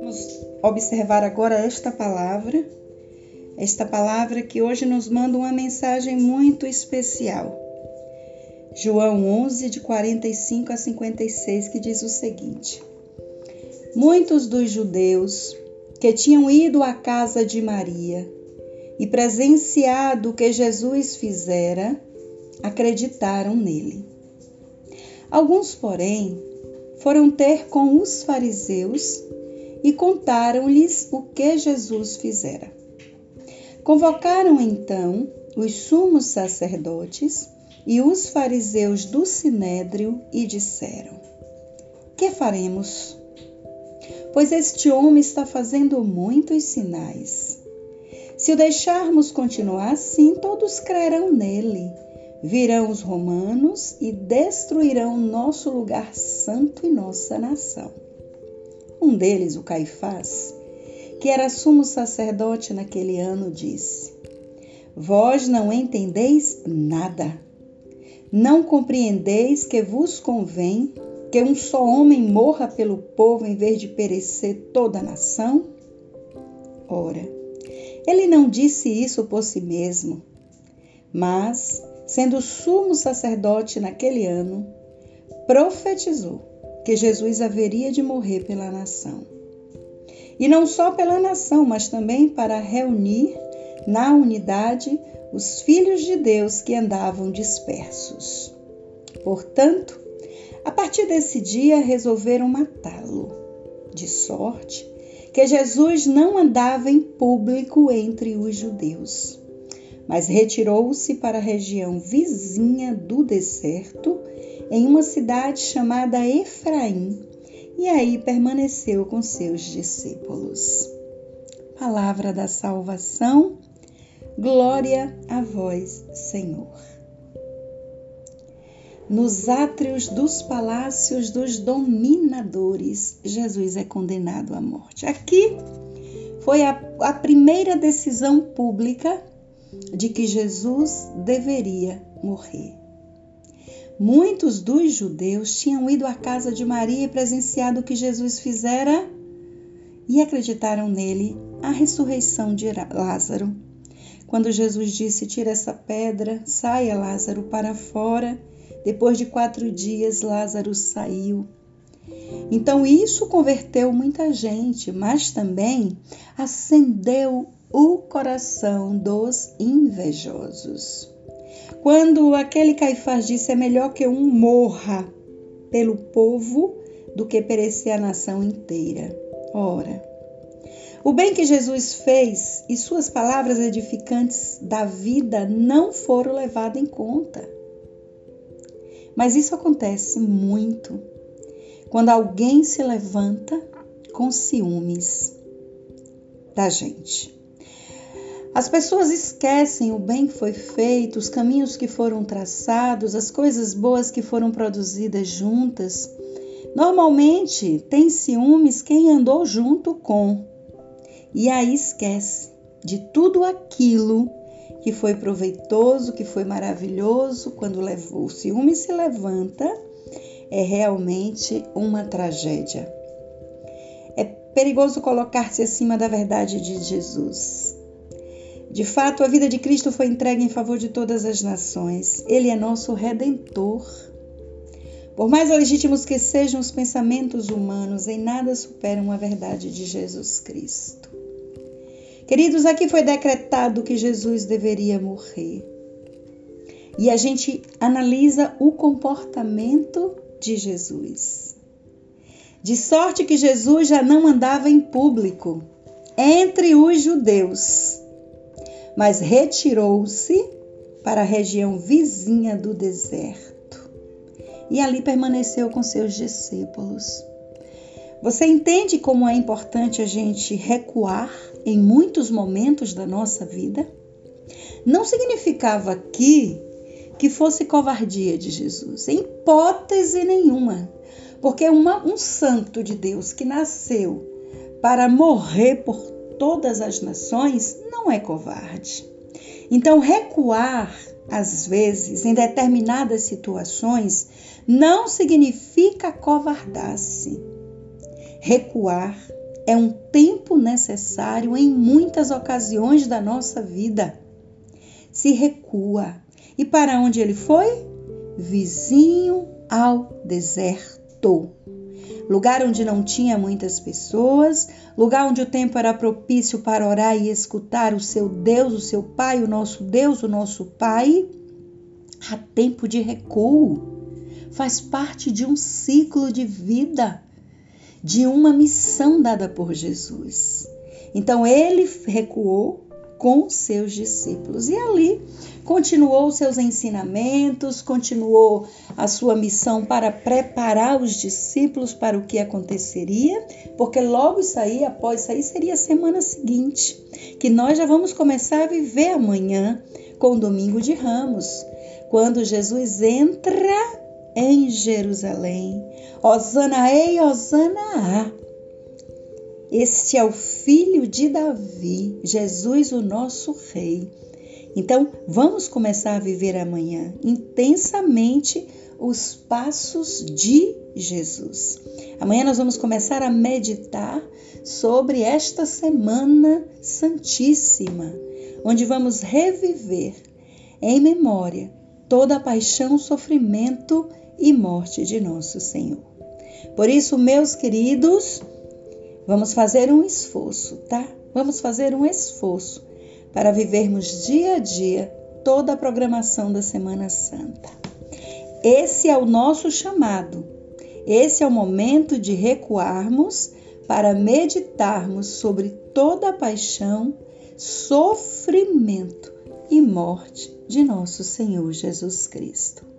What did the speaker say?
Vamos observar agora esta palavra, esta palavra que hoje nos manda uma mensagem muito especial. João 11, de 45 a 56, que diz o seguinte: Muitos dos judeus que tinham ido à casa de Maria e presenciado o que Jesus fizera, acreditaram nele. Alguns, porém, foram ter com os fariseus e contaram-lhes o que Jesus fizera. Convocaram então os sumos sacerdotes e os fariseus do sinédrio e disseram: Que faremos? Pois este homem está fazendo muitos sinais. Se o deixarmos continuar assim, todos crerão nele. Virão os romanos e destruirão nosso lugar santo e nossa nação. Um deles, o Caifás, que era sumo sacerdote naquele ano, disse: Vós não entendeis nada. Não compreendeis que vos convém que um só homem morra pelo povo em vez de perecer toda a nação? Ora, ele não disse isso por si mesmo, mas, sendo sumo sacerdote naquele ano, profetizou que Jesus haveria de morrer pela nação. E não só pela nação, mas também para reunir na unidade os filhos de Deus que andavam dispersos. Portanto, a partir desse dia resolveram matá-lo, de sorte que Jesus não andava em público entre os judeus, mas retirou-se para a região vizinha do deserto, em uma cidade chamada Efraim, e aí permaneceu com seus discípulos. Palavra da salvação, glória a vós, Senhor nos átrios dos palácios dos dominadores, Jesus é condenado à morte. Aqui foi a, a primeira decisão pública de que Jesus deveria morrer. Muitos dos judeus tinham ido à casa de Maria e presenciado o que Jesus fizera e acreditaram nele a ressurreição de Lázaro. Quando Jesus disse: Tira essa pedra, saia Lázaro para fora depois de quatro dias, Lázaro saiu. Então, isso converteu muita gente, mas também acendeu o coração dos invejosos. Quando aquele Caifás disse: É melhor que um morra pelo povo do que perecer a nação inteira. Ora, o bem que Jesus fez e suas palavras edificantes da vida não foram levadas em conta. Mas isso acontece muito quando alguém se levanta com ciúmes da gente. As pessoas esquecem o bem que foi feito, os caminhos que foram traçados, as coisas boas que foram produzidas juntas. Normalmente tem ciúmes quem andou junto com, e aí esquece de tudo aquilo que foi proveitoso, que foi maravilhoso, quando o ciúme se levanta, é realmente uma tragédia. É perigoso colocar-se acima da verdade de Jesus. De fato, a vida de Cristo foi entregue em favor de todas as nações. Ele é nosso redentor. Por mais legítimos que sejam os pensamentos humanos, em nada superam a verdade de Jesus Cristo. Queridos, aqui foi decretado que Jesus deveria morrer. E a gente analisa o comportamento de Jesus. De sorte que Jesus já não andava em público entre os judeus, mas retirou-se para a região vizinha do deserto e ali permaneceu com seus discípulos. Você entende como é importante a gente recuar em muitos momentos da nossa vida? Não significava aqui que fosse covardia de Jesus, em hipótese nenhuma, porque uma, um santo de Deus que nasceu para morrer por todas as nações não é covarde. Então, recuar, às vezes, em determinadas situações, não significa covardar-se. Recuar é um tempo necessário em muitas ocasiões da nossa vida. Se recua. E para onde ele foi? Vizinho ao deserto. Lugar onde não tinha muitas pessoas, lugar onde o tempo era propício para orar e escutar o seu Deus, o seu Pai, o nosso Deus, o nosso Pai. Há tempo de recuo faz parte de um ciclo de vida, de uma missão dada por Jesus. Então ele recuou com seus discípulos e ali continuou seus ensinamentos, continuou a sua missão para preparar os discípulos para o que aconteceria, porque logo isso aí, após isso aí, seria a semana seguinte, que nós já vamos começar a viver amanhã com o domingo de Ramos, quando Jesus entra em Jerusalém. Osana ei. Este é o filho de Davi, Jesus, o nosso rei. Então, vamos começar a viver amanhã intensamente os passos de Jesus. Amanhã nós vamos começar a meditar sobre esta semana santíssima, onde vamos reviver em memória toda a paixão, sofrimento e morte de nosso Senhor. Por isso, meus queridos, vamos fazer um esforço, tá? Vamos fazer um esforço para vivermos dia a dia toda a programação da Semana Santa. Esse é o nosso chamado. Esse é o momento de recuarmos para meditarmos sobre toda a paixão, sofrimento e morte de nosso Senhor Jesus Cristo.